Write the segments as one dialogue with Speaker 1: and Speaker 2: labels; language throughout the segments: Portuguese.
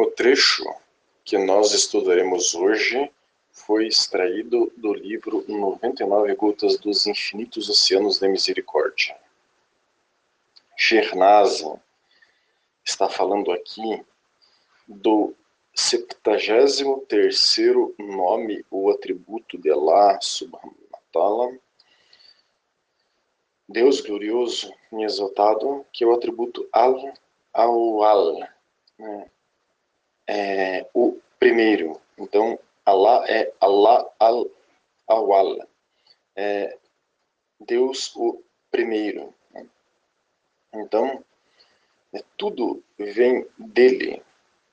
Speaker 1: O trecho que nós estudaremos hoje foi extraído do livro 99 Gotas dos Infinitos Oceanos da Misericórdia. Shernazin está falando aqui do 73 nome ou atributo de Allah subhanahu wa ta'ala, Deus glorioso e exaltado, que é o atributo al-awal? É, o primeiro. Então, Allah é Allah al-awal, é Deus o primeiro. Então, é, tudo vem dele,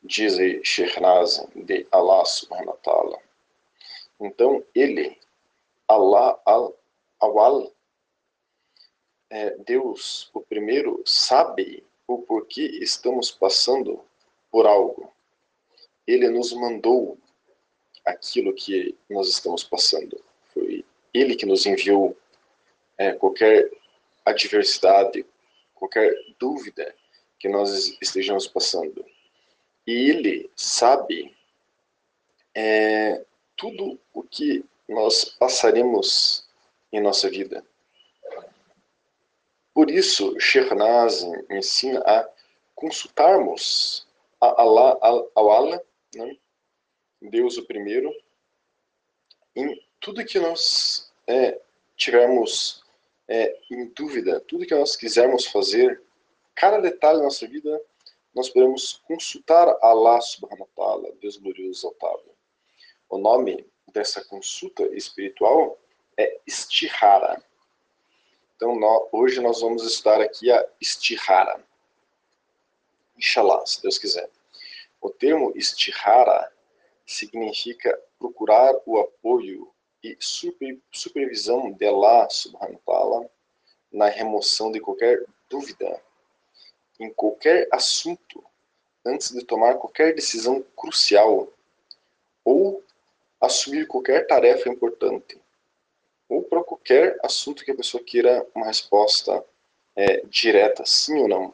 Speaker 1: diz Shehnaz, de Allah subhanahu wa ta'ala. Então, ele, Allah al-awal, é, Deus, o primeiro, sabe o porquê estamos passando por algo. Ele nos mandou aquilo que nós estamos passando. Foi Ele que nos enviou é, qualquer adversidade, qualquer dúvida que nós estejamos passando. E Ele sabe é, tudo o que nós passaremos em nossa vida. Por isso, Shernaz ensina a consultarmos a Allah, ao Allah, né? Deus o primeiro, em tudo que nós é, tivermos é, em dúvida, tudo que nós quisermos fazer, cada detalhe da nossa vida, nós podemos consultar Allah subhanahu wa ta'ala, Deus glorioso exaltado. O nome dessa consulta espiritual é Istihara. Então, nós, hoje nós vamos estudar aqui a Istihara. Inshallah, se Deus quiser. O termo Istihara significa procurar o apoio e super, supervisão de Allah subhanahu wa ta'ala na remoção de qualquer dúvida em qualquer assunto antes de tomar qualquer decisão crucial ou assumir qualquer tarefa importante ou para qualquer assunto que a pessoa queira uma resposta é, direta, sim ou não.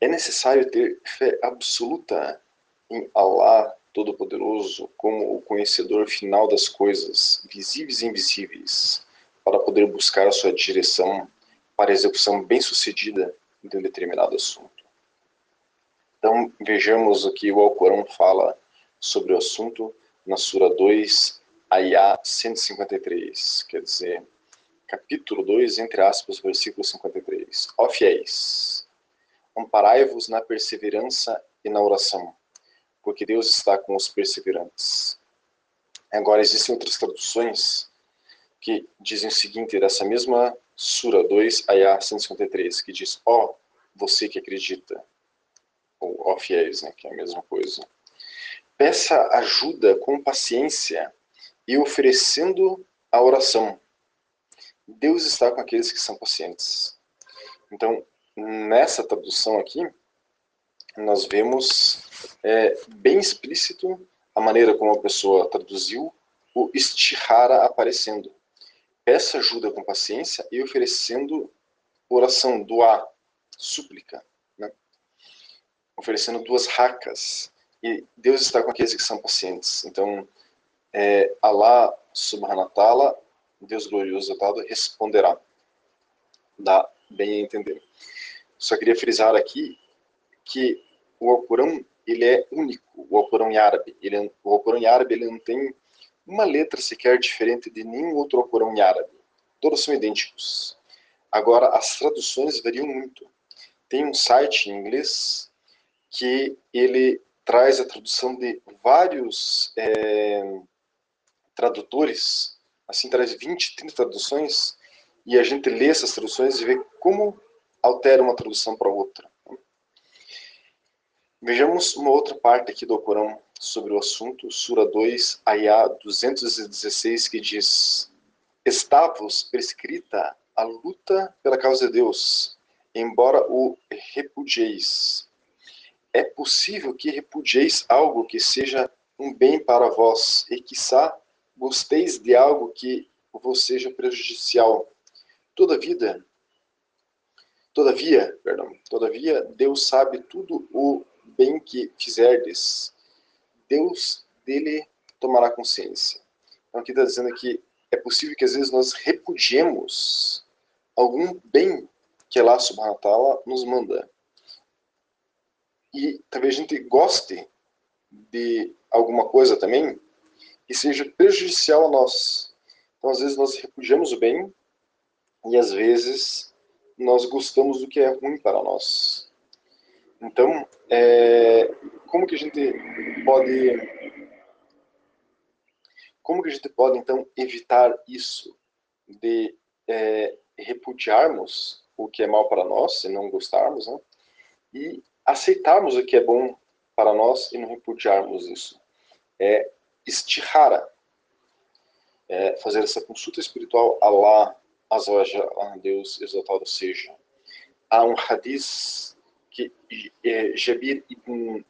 Speaker 1: É necessário ter fé absoluta em Allah Todo-Poderoso como o conhecedor final das coisas, visíveis e invisíveis, para poder buscar a sua direção para a execução bem-sucedida de um determinado assunto. Então, vejamos o que o Alcorão fala sobre o assunto na Sura 2, Ayah 153, quer dizer, capítulo 2, entre aspas, versículo 53. Ó fiéis, amparai-vos na perseverança e na oração, porque Deus está com os perseverantes. Agora, existem outras traduções que dizem o seguinte, dessa mesma Sura 2, Ayah 153, que diz, ó, oh, você que acredita, ou ó fiéis, né, que é a mesma coisa. Peça ajuda com paciência e oferecendo a oração. Deus está com aqueles que são pacientes. Então, nessa tradução aqui, nós vemos é, bem explícito a maneira como a pessoa traduziu o istihara aparecendo. Peça ajuda com paciência e oferecendo oração, doar, súplica. Né? Oferecendo duas racas. E Deus está com aqueles que são pacientes. Então, é, Allah ta'ala, Deus glorioso exaltado, responderá. Dá bem a entender. Só queria frisar aqui que o Alcorão ele é único, o Alcorão em árabe. Ele o Alcorão em árabe ele não tem uma letra sequer diferente de nenhum outro Alcorão em árabe. Todos são idênticos. Agora, as traduções variam muito. Tem um site em inglês que ele traz a tradução de vários é, tradutores, assim traz 20, 30 traduções, e a gente lê essas traduções e vê como altera uma tradução para outra. Vejamos uma outra parte aqui do Corão sobre o assunto, Sura 2, Ayah 216, que diz Está-vos prescrita a luta pela causa de Deus, embora o repudieis. É possível que repudieis algo que seja um bem para vós, e quiçá gosteis de algo que vos seja prejudicial. Todavia, todavia, perdão, todavia, Deus sabe tudo o bem que fizerdes, Deus dele tomará consciência. Então aqui está dizendo que é possível que às vezes nós repudiemos algum bem que Allah subhanahu nos manda. E talvez a gente goste de alguma coisa também e seja prejudicial a nós. Então às vezes nós repudiamos o bem e às vezes nós gostamos do que é ruim para nós. Então, é, como que a gente pode como que a gente pode então evitar isso de é, repudiarmos o que é mal para nós e não gostarmos, né? E aceitarmos o que é bom para nós e não repudiarmos isso. É estihara, é fazer essa consulta espiritual a Allah, a Deus exaltado seja. Há um hadith que é, Jabir ibn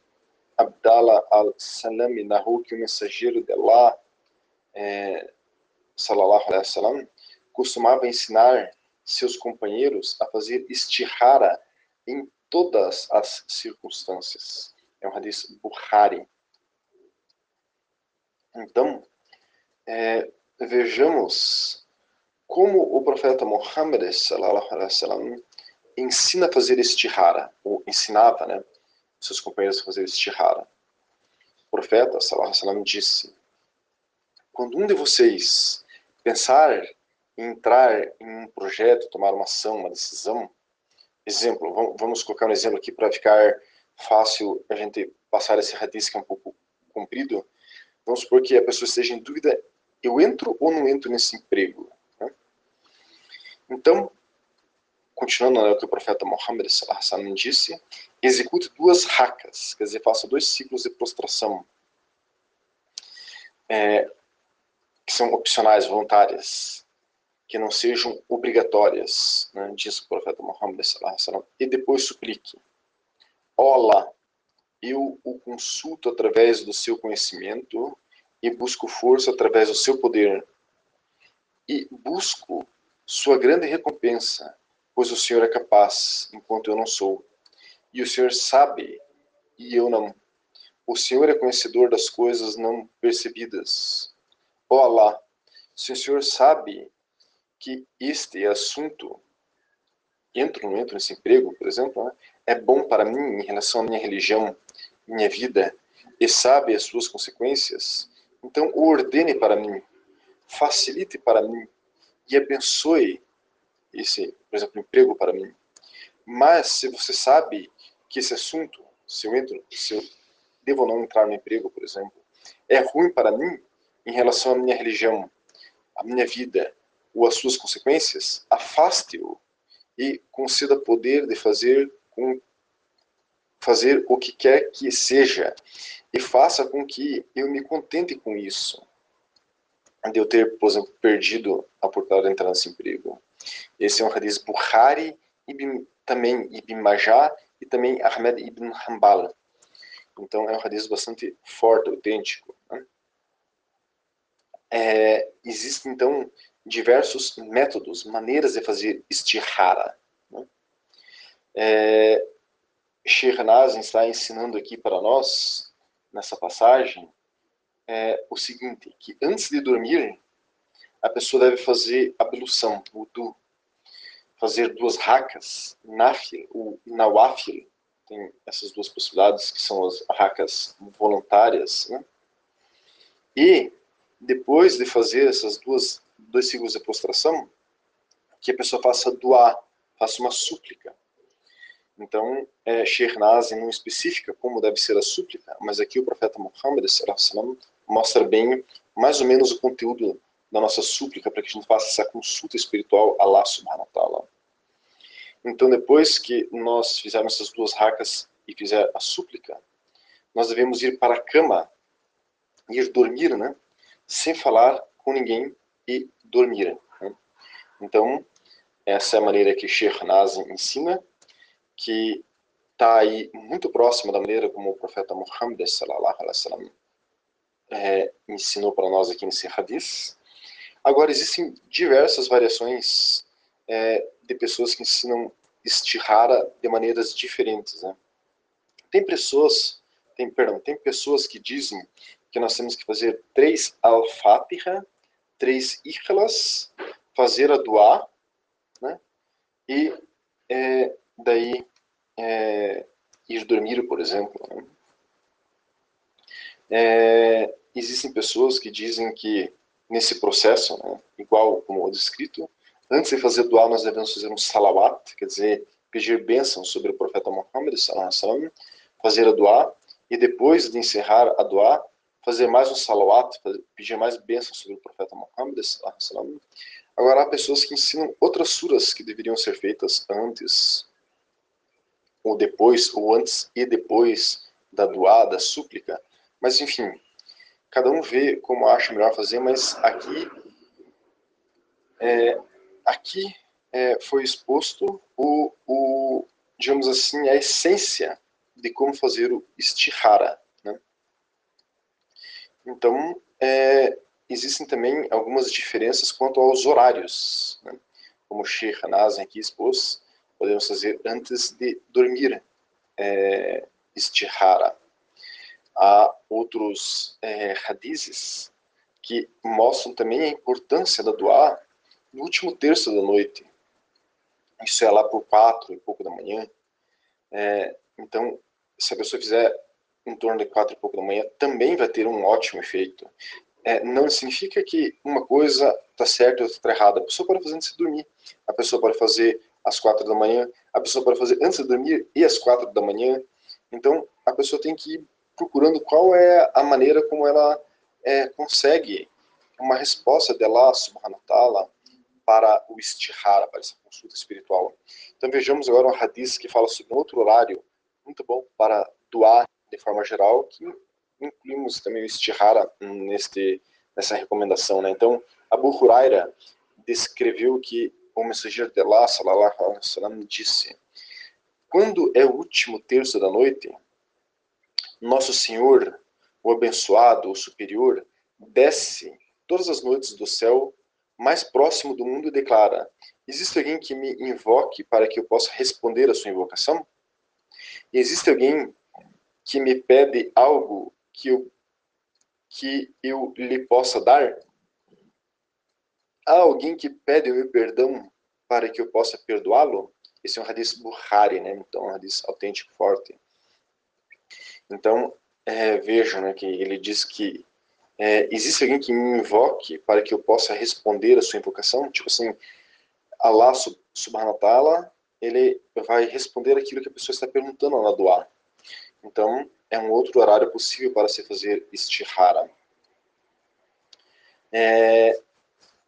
Speaker 1: Abdallah al-Salami narrou que o mensageiro de Allah, é, sallallahu alaihi wasallam, costumava ensinar seus companheiros a fazer istihara em todas as circunstâncias. É um hadith Bukhari. Então, é, vejamos como o profeta Muhammad wasallam ensina a fazer istihara, ou ensinava, né, seus companheiros a fazer istihara. O profeta wasallam disse: Quando um de vocês pensar em entrar em um projeto, tomar uma ação, uma decisão, exemplo, vamos colocar um exemplo aqui para ficar fácil a gente passar esse hadith que é um pouco comprido. Vamos supor que a pessoa esteja em dúvida, eu entro ou não entro nesse emprego? Então, continuando né, o que o profeta Muhammad disse, execute duas rakas, quer dizer, faça dois ciclos de prostração, é, que são opcionais, voluntárias, que não sejam obrigatórias, né, diz o profeta Muhammad e depois suplique, Olá, eu o consulto através do seu conhecimento e busco força através do seu poder, e busco sua grande recompensa, pois o Senhor é capaz, enquanto eu não sou. E o Senhor sabe, e eu não. O Senhor é conhecedor das coisas não percebidas. Ó oh Allah, se o Senhor sabe que este assunto, entro ou não entro nesse emprego, por exemplo, né, é bom para mim em relação à minha religião, minha vida, e sabe as suas consequências, então ordene para mim, facilite para mim e abençoe esse, por exemplo, emprego para mim. Mas se você sabe que esse assunto, se eu entro, se eu devo ou não entrar no emprego, por exemplo, é ruim para mim em relação à minha religião, à minha vida ou às suas consequências, afaste-o e conceda poder de fazer com fazer o que quer que seja e faça com que eu me contente com isso de eu ter, por exemplo, perdido a oportunidade de entrar nesse emprego. Esse é um hadith Bukhari, ibn, também Ibn Majah e também Ahmed ibn Hanbal. Então é um hadith bastante forte, autêntico. Né? É, existem então diversos métodos, maneiras de fazer istihara. Né? É, está ensinando aqui para nós, nessa passagem, é o seguinte, que antes de dormir, a pessoa deve fazer ablução, wudu, fazer duas rakas, nafil ou nawafil, tem essas duas possibilidades, que são as rakas voluntárias, né? E, depois de fazer essas duas, dois ciclos de prostração, que a pessoa faça doar, faça uma súplica. Então, é, Sheikh Nazi não especifica como deve ser a súplica, mas aqui o profeta Muhammad mostra bem mais ou menos o conteúdo da nossa súplica para que a gente faça essa consulta espiritual a Allah subhanahu. Então, depois que nós fizermos essas duas rakas e fizer a súplica, nós devemos ir para a cama, ir dormir, né? Sem falar com ninguém e dormir. Né? Então, essa é a maneira que Sheikh Nazi ensina, que está aí muito próxima da maneira como o profeta Muhammad sallallahu alaihi wasallam é, ensinou para nós aqui nesse hadith. Agora, existem diversas variações é, de pessoas que ensinam istihara de maneiras diferentes. Né? Tem pessoas, tem, perdão, tem pessoas que dizem que nós temos que fazer três al-fatiha, três ikhlas, fazer a dua, né? E é, daí é, ir dormir, por exemplo. Né? É, existem pessoas que dizem que nesse processo, né, igual como o descrito, antes de fazer dua nós devemos fazer um salawat, quer dizer, pedir bênção sobre o profeta Muhammad, fazer a dua, e depois de encerrar a dua, fazer mais um salawat, pedir mais bênção sobre o profeta Muhammad. Agora, há pessoas que ensinam outras suras que deveriam ser feitas antes, ou depois, ou antes e depois da dua, da súplica. Mas, enfim, cada um vê como acha melhor fazer, mas aqui, é, aqui é, foi exposto o, o, digamos assim, a essência de como fazer o istihara. Né? Então, é, existem também algumas diferenças quanto aos horários. Né? Como Sheikh Hanazem aqui expôs, podemos fazer antes de dormir é, istihara. Há outros é, hadizes que mostram também a importância da dua no último terço da noite. Isso é lá por quatro e pouco da manhã. É, então, se a pessoa fizer em torno de quatro e pouco da manhã, também vai ter um ótimo efeito. É, não significa que uma coisa está certa e outra está errada. A pessoa pode fazer antes de dormir. A pessoa pode fazer às quatro da manhã. A pessoa pode fazer antes de dormir e às quatro da manhã. Então, a pessoa tem que ir procurando qual é a maneira como ela é, consegue uma resposta de Allah subhanahu ta'ala para o istihara, para essa consulta espiritual. Então vejamos agora um hadith que fala sobre um outro horário muito bom para doar de forma geral, que incluímos também o istihara neste, nessa recomendação. Né? Então, Abu Huraira descreveu que o mensageiro de Allah, sallallahu alaihi wasallam, disse, quando é o último terço da noite, nosso Senhor, o abençoado, o superior, desce todas as noites do céu mais próximo do mundo e declara, existe alguém que me invoque para que eu possa responder a sua invocação? Existe alguém que me pede algo que eu, que eu lhe possa dar? Há alguém que pede o meu perdão para que eu possa perdoá-lo? Esse é um hadith Bukhari, né? Então, um hadith autêntico, forte. Então, é, né, que ele diz que é, existe alguém que me invoque para que eu possa responder a sua invocação? Tipo assim, Allah subhanahu wa ta'ala ele vai responder aquilo que a pessoa está perguntando na doar. Então, é um outro horário possível para se fazer istihara. É,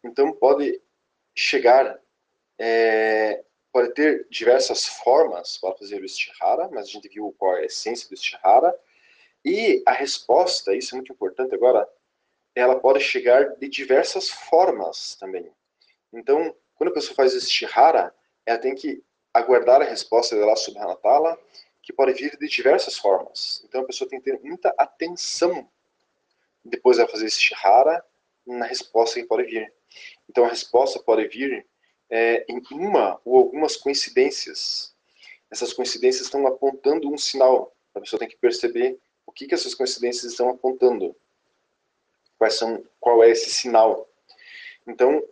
Speaker 1: então, pode chegar, é, pode ter diversas formas para fazer o istihara, mas a gente viu qual é a essência do istihara. E a resposta, isso é muito importante agora, ela pode chegar de diversas formas também. Então, quando a pessoa faz istihara, ela tem que aguardar a resposta de Allah subhanahu wa que pode vir de diversas formas. Então a pessoa tem que ter muita atenção depois de fazer esse shihara na resposta que pode vir. Então a resposta pode vir é, em uma ou algumas coincidências. Essas coincidências estão apontando um sinal. A pessoa tem que perceber o que, que essas coincidências estão apontando. Quais são, qual é esse sinal. Então,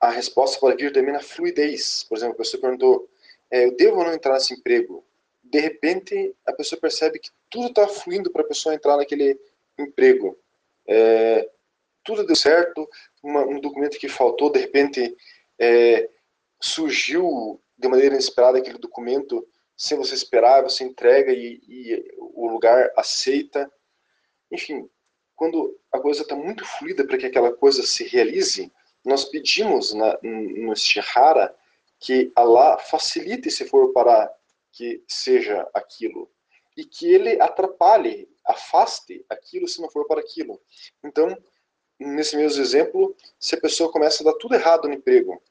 Speaker 1: a resposta pode vir também na fluidez. Por exemplo, a pessoa perguntou, é, eu devo ou não entrar nesse emprego? De repente, a pessoa percebe que tudo está fluindo para a pessoa entrar naquele emprego. É, tudo deu certo, uma, um documento que faltou, de repente, é, surgiu de maneira inesperada aquele documento, sem você esperar, você entrega e, e o lugar aceita. Enfim, quando a coisa está muito fluida para que aquela coisa se realize, nós pedimos na, no Istihara que Allah facilite se for para que seja aquilo e que ele atrapalhe, afaste aquilo se não for para aquilo. Então, nesse mesmo exemplo, se a pessoa começa a dar tudo errado no emprego,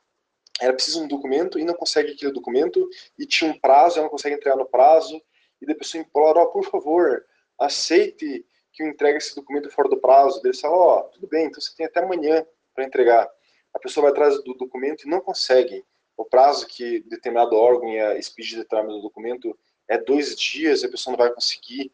Speaker 1: ela precisa de um documento e não consegue aquele documento, e tinha um prazo, ela não consegue entregar no prazo, e a pessoa implora, oh, por favor, aceite que eu entregue esse documento fora do prazo. Ele fala, ó, oh, tudo bem, então você tem até amanhã para entregar. A pessoa vai atrás do documento e não consegue o prazo que determinado órgão ia expedir determinado documento é dois dias, a pessoa não vai conseguir.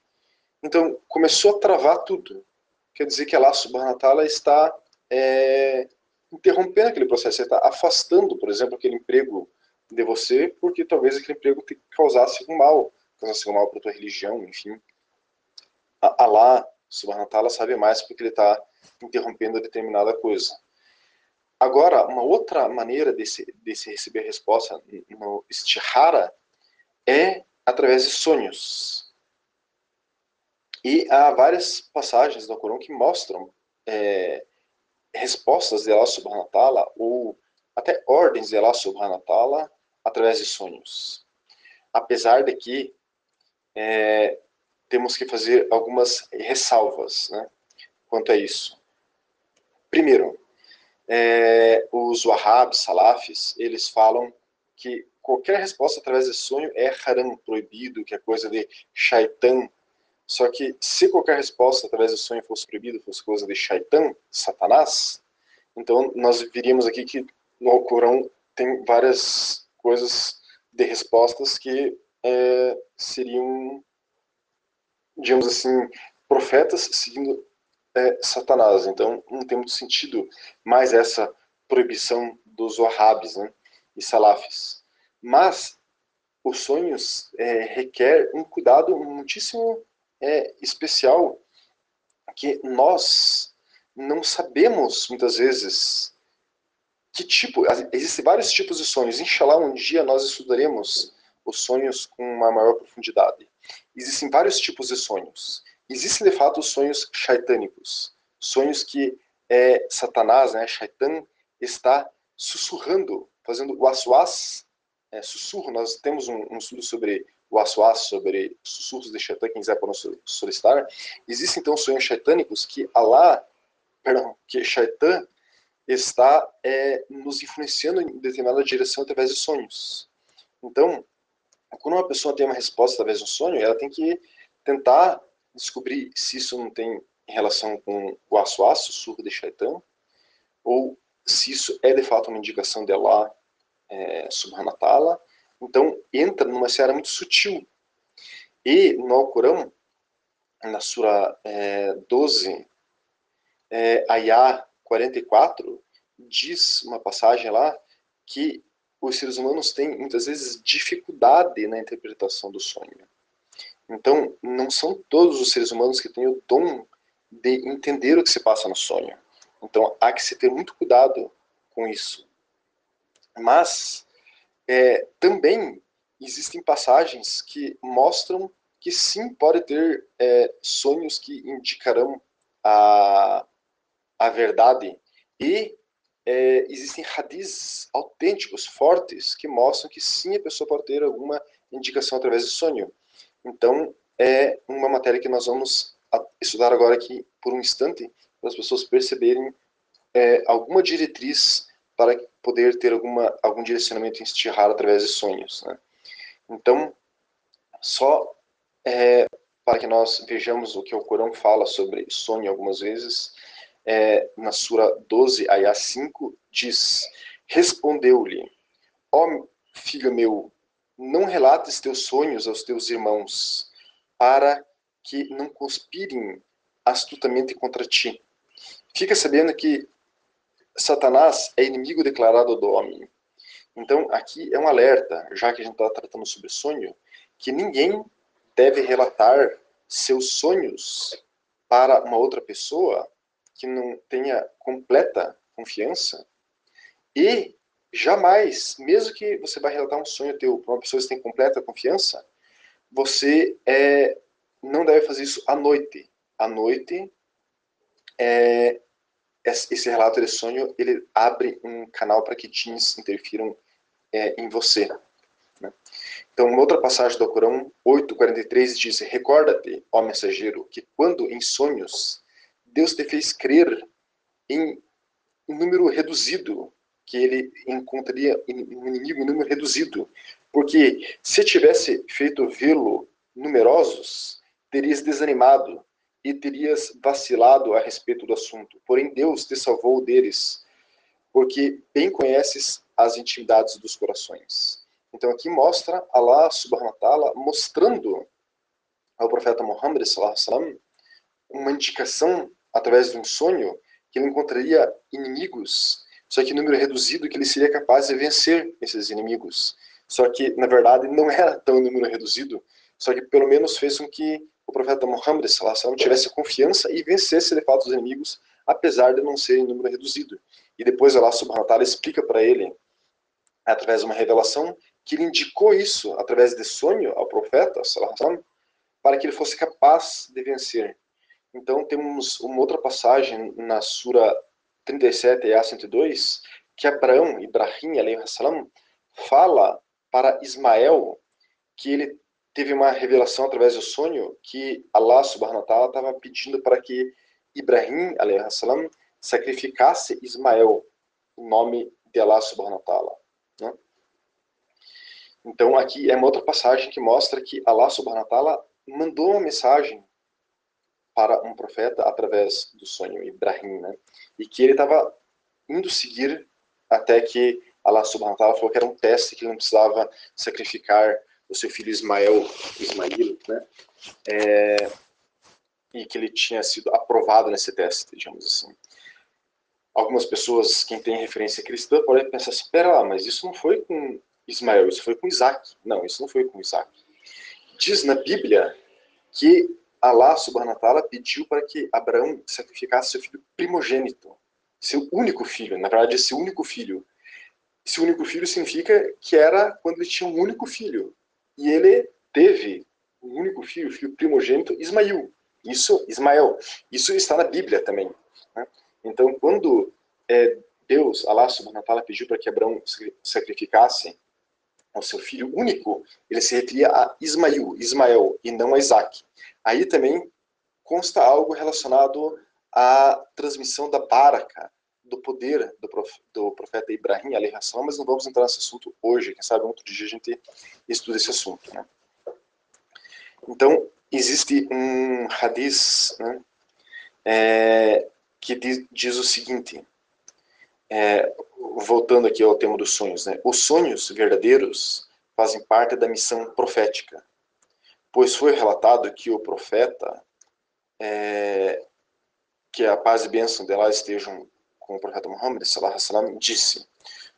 Speaker 1: Então, começou a travar tudo. Quer dizer que Allah subhanahu wa ta'ala está é, interrompendo aquele processo, você está afastando, por exemplo, aquele emprego de você, porque talvez aquele emprego te causasse um mal, causasse um mal para a tua religião, enfim. Allah subhanahu ta'ala sabe mais porque ele está interrompendo determinada coisa. Agora, uma outra maneira de se, de se receber resposta no istihara é através de sonhos. E há várias passagens no Corão que mostram é, respostas de Allah subhanahu wa ta'ala, ou até ordens de Allah subhanahu wa ta'ala, através de sonhos. Apesar de que é, temos que fazer algumas ressalvas né, quanto a isso. Primeiro, é, os Wahhabs, Salafis, eles falam que qualquer resposta através de sonho é haram, proibido, que é coisa de shaitan. Só que se qualquer resposta através de sonho fosse proibido, fosse coisa de shaitan, satanás, então nós viríamos aqui que no Alcorão tem várias coisas de respostas que é, seriam, digamos assim, profetas seguindo é, Satanás. Então, não tem muito sentido mais essa proibição dos Wahhabis né, e Salafis. Mas os sonhos é, requer um cuidado muitíssimo é, especial que nós não sabemos muitas vezes que tipo, existem vários tipos de sonhos. Inshallah, um dia nós estudaremos os sonhos com uma maior profundidade. Existem vários tipos de sonhos. Existem, de fato, sonhos shaitânicos, sonhos que é, Satanás, né, Shaitan, está sussurrando, fazendo o é, sussurro, nós temos um, um, estudo sobre o aswas, sobre sussurros de Shaitan, quem quiser para solicitar. Existem, então, sonhos shaitânicos que Allah, perdão, que Shaitan está é, nos influenciando em determinada direção através de sonhos. Então, quando uma pessoa tem uma resposta através de um sonho, ela tem que tentar descobrir se isso não tem relação com o aswas, sussurro de Shaitan, ou se isso é de fato uma indicação de Allah é, subhanahu wa Então, entra numa seara muito sutil. E no Alcorão, na Sura é, 12, é, Ayah 44, diz uma passagem lá que os seres humanos têm muitas vezes dificuldade na interpretação do sonho. Então, não são todos os seres humanos que têm o dom de entender o que se passa no sonho. Então, há que se ter muito cuidado com isso. Mas, é, também existem passagens que mostram que sim, pode ter é, sonhos que indicarão a, a verdade. E é, existem hadiths autênticos, fortes, que mostram que sim, a pessoa pode ter alguma indicação através do sonho. Então, é uma matéria que nós vamos estudar agora aqui por um instante, para as pessoas perceberem é, alguma diretriz para poder ter alguma, algum direcionamento em estihar através de sonhos. Né? Então, só é, para que nós vejamos o que o Corão fala sobre sonho algumas vezes, é, na Sura 12, Ayah 5, diz, Respondeu-lhe, ó filho meu, não relates teus sonhos aos teus irmãos, para que não conspirem astutamente contra ti. Fica sabendo que Satanás é inimigo declarado do homem. Então, aqui é um alerta, já que a gente está tratando sobre sonho, que ninguém deve relatar seus sonhos para uma outra pessoa que não tenha completa confiança e jamais, mesmo que você vai relatar um sonho teu para uma pessoa que tem completa confiança, você é, não deve fazer isso à noite. À noite, é, esse relato de sonho, ele abre um canal para que jeans interfiram é, em você. Né? Então, uma outra passagem do Corão 8:43 diz: Recorda-te, ó mensageiro, que quando em sonhos Deus te fez crer em um número reduzido que ele encontraria um inimigo em número reduzido. Porque se tivesse feito vê-lo numerosos, terias desanimado e terias vacilado a respeito do assunto. Porém, Deus te salvou deles, porque bem conheces as intimidades dos corações. Então aqui mostra Allah subhanahu wa ta'ala mostrando ao profeta Muhammad sallam, uma indicação através de um sonho que ele encontraria inimigos, só que número reduzido que ele seria capaz de vencer esses inimigos. Só que na verdade não era tão número reduzido, só que pelo menos fez com que o profeta Muhammad sallam, tivesse confiança e vencesse de fato os inimigos, apesar de não ser em número reduzido. E depois Allah subhanahu wa ta'ala explica para ele através de uma revelação que ele indicou isso através de sonho ao profeta, para que ele fosse capaz de vencer. Então temos uma outra passagem na sura 37 e a 102, que Abraão, Ibrahim, salam, fala para Ismael que ele teve uma revelação através do sonho que Allah subhanahu wa ta'ala estava pedindo para que Ibrahim, salam, sacrificasse Ismael, o nome de Allah subhanahu wa ta'ala. Né? Então aqui é uma outra passagem que mostra que Allah subhanahu wa ta'ala mandou uma mensagem para um profeta através do sonho, Ibrahim, né? E que ele estava indo seguir até que Allah subhanahu wa ta'ala falou que era um teste que ele não precisava sacrificar o seu filho Ismael, Ismail, né? É, e que ele tinha sido aprovado nesse teste, digamos assim. Algumas pessoas, quem tem referência cristã, podem pensar assim, espera lá, mas isso não foi com Ismael, isso foi com Isaac. Não, isso não foi com Isaac. Diz na Bíblia que Allah subhanahu pediu para que Abraão sacrificasse seu filho primogênito, seu único filho, na verdade esse único filho. Esse único filho significa que era quando ele tinha um único filho. E ele teve um único filho, o filho primogênito, Ismael. Isso, Ismael. Isso está na Bíblia também. Né? Então, quando é, Deus, Allah subhanahu wa pediu para que Abraão sacrificasse ao seu filho único, ele se referia a Ismael, Ismael, e não a Isaac. Aí também consta algo relacionado à transmissão da baraka, do poder do, prof, do profeta Ibrahim, mas não vamos entrar nesse assunto hoje, quem sabe outro dia a gente estuda esse assunto. Né? Então, existe um hadith né, é, que diz, diz, o seguinte, é, voltando aqui ao tema dos sonhos, né, os sonhos verdadeiros fazem parte da missão profética, pois foi relatado que o profeta, é, que a paz e bênção dela estejam com o profeta Muhammad, sallam, disse,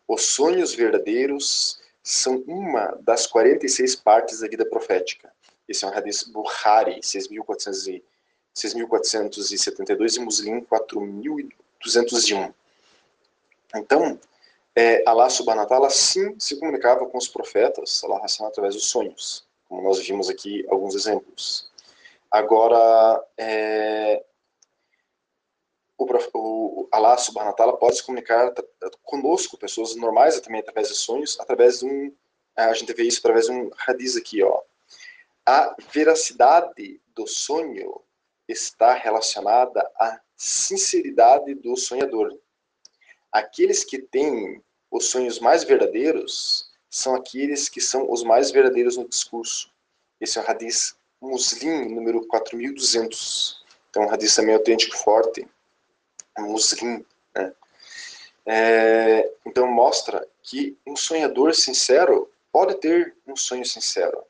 Speaker 1: os sonhos verdadeiros são uma das 46 partes da vida profética. Esse é um hadith Bukhari, 6.472 e Muslim 4.201. Então, é, Allah subhanahu wa ta'ala sim se comunicava com os profetas, Allah através dos sonhos como nós vimos aqui alguns exemplos. Agora, é, o, o Allah subhanahu wa pode se comunicar conosco, pessoas normais, também através de sonhos, através de um, a gente vê isso através de um hadith aqui, ó. A veracidade do sonho está relacionada à sinceridade do sonhador. Aqueles que têm os sonhos mais verdadeiros são aqueles que são os mais verdadeiros no discurso. Esse é o Hadith Muslim, número 4200. Então, um Hadith também autêntico forte. Muslim. Né? É, então, mostra que um sonhador sincero pode ter um sonho sincero.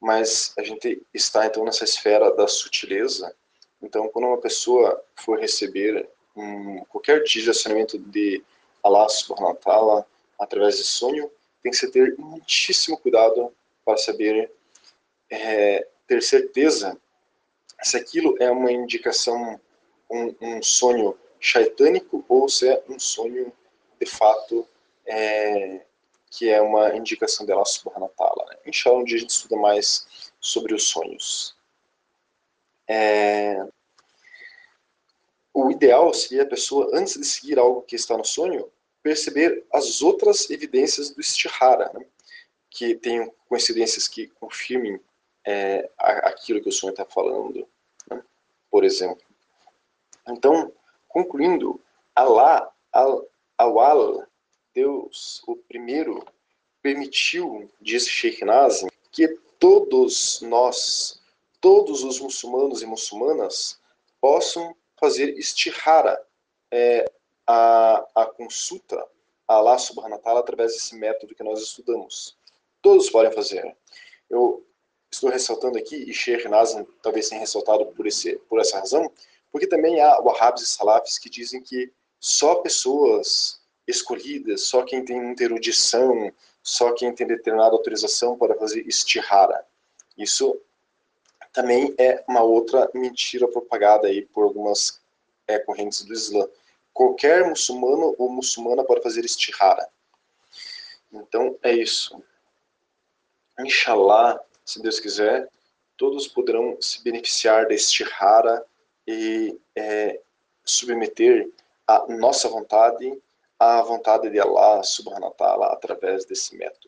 Speaker 1: Mas a gente está, então, nessa esfera da sutileza. Então, quando uma pessoa for receber um, qualquer direcionamento de Allah subhanahu wa ta'ala através de sonho, tem que se ter muitíssimo cuidado para saber é, ter certeza se aquilo é uma indicação, um, um sonho shaitânico ou se é um sonho de fato é, que é uma indicação dela ta'ala. Né? Inshallah, um dia a gente estuda mais sobre os sonhos. É, o ideal seria a pessoa, antes de seguir algo que está no sonho, perceber as outras evidências do istihara, né? que tenham coincidências que confirmem é, aquilo que o sonho está falando, né? por exemplo. Então, concluindo, Allah, Awal, Deus, o primeiro, permitiu, disse Sheikh Nazim, que todos nós, todos os muçulmanos e muçulmanas, possam fazer istihara, é, a, a consulta a Allah subhanahu wa ta'ala através desse método que nós estudamos. Todos podem fazer. Eu estou ressaltando aqui, e Sheikh Nazim talvez tenha ressaltado por, esse, por essa razão, porque também há wahhabis e salafis que dizem que só pessoas escolhidas, só quem tem muita erudição, só quem tem determinada autorização para fazer istihara. Isso também é uma outra mentira propagada aí por algumas é, correntes do Islã. Qualquer muçulmano ou muçulmana pode fazer istihara. Então é isso. Inshallah, se Deus quiser, todos poderão se beneficiar deste rara e é, submeter a nossa vontade à vontade de Allah subhanahu wa ta'ala através desse método.